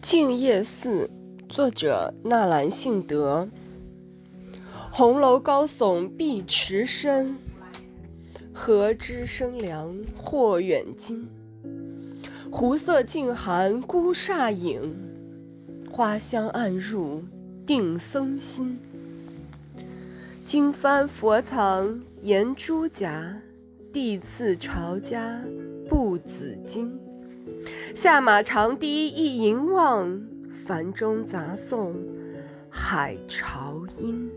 静夜寺，作者纳兰性德。红楼高耸碧池深，河知声凉或远近。湖色静寒孤煞影，花香暗入定僧心。经幡佛藏严珠匣，地次朝家布紫金。下马长堤一吟望，繁中杂颂海潮音。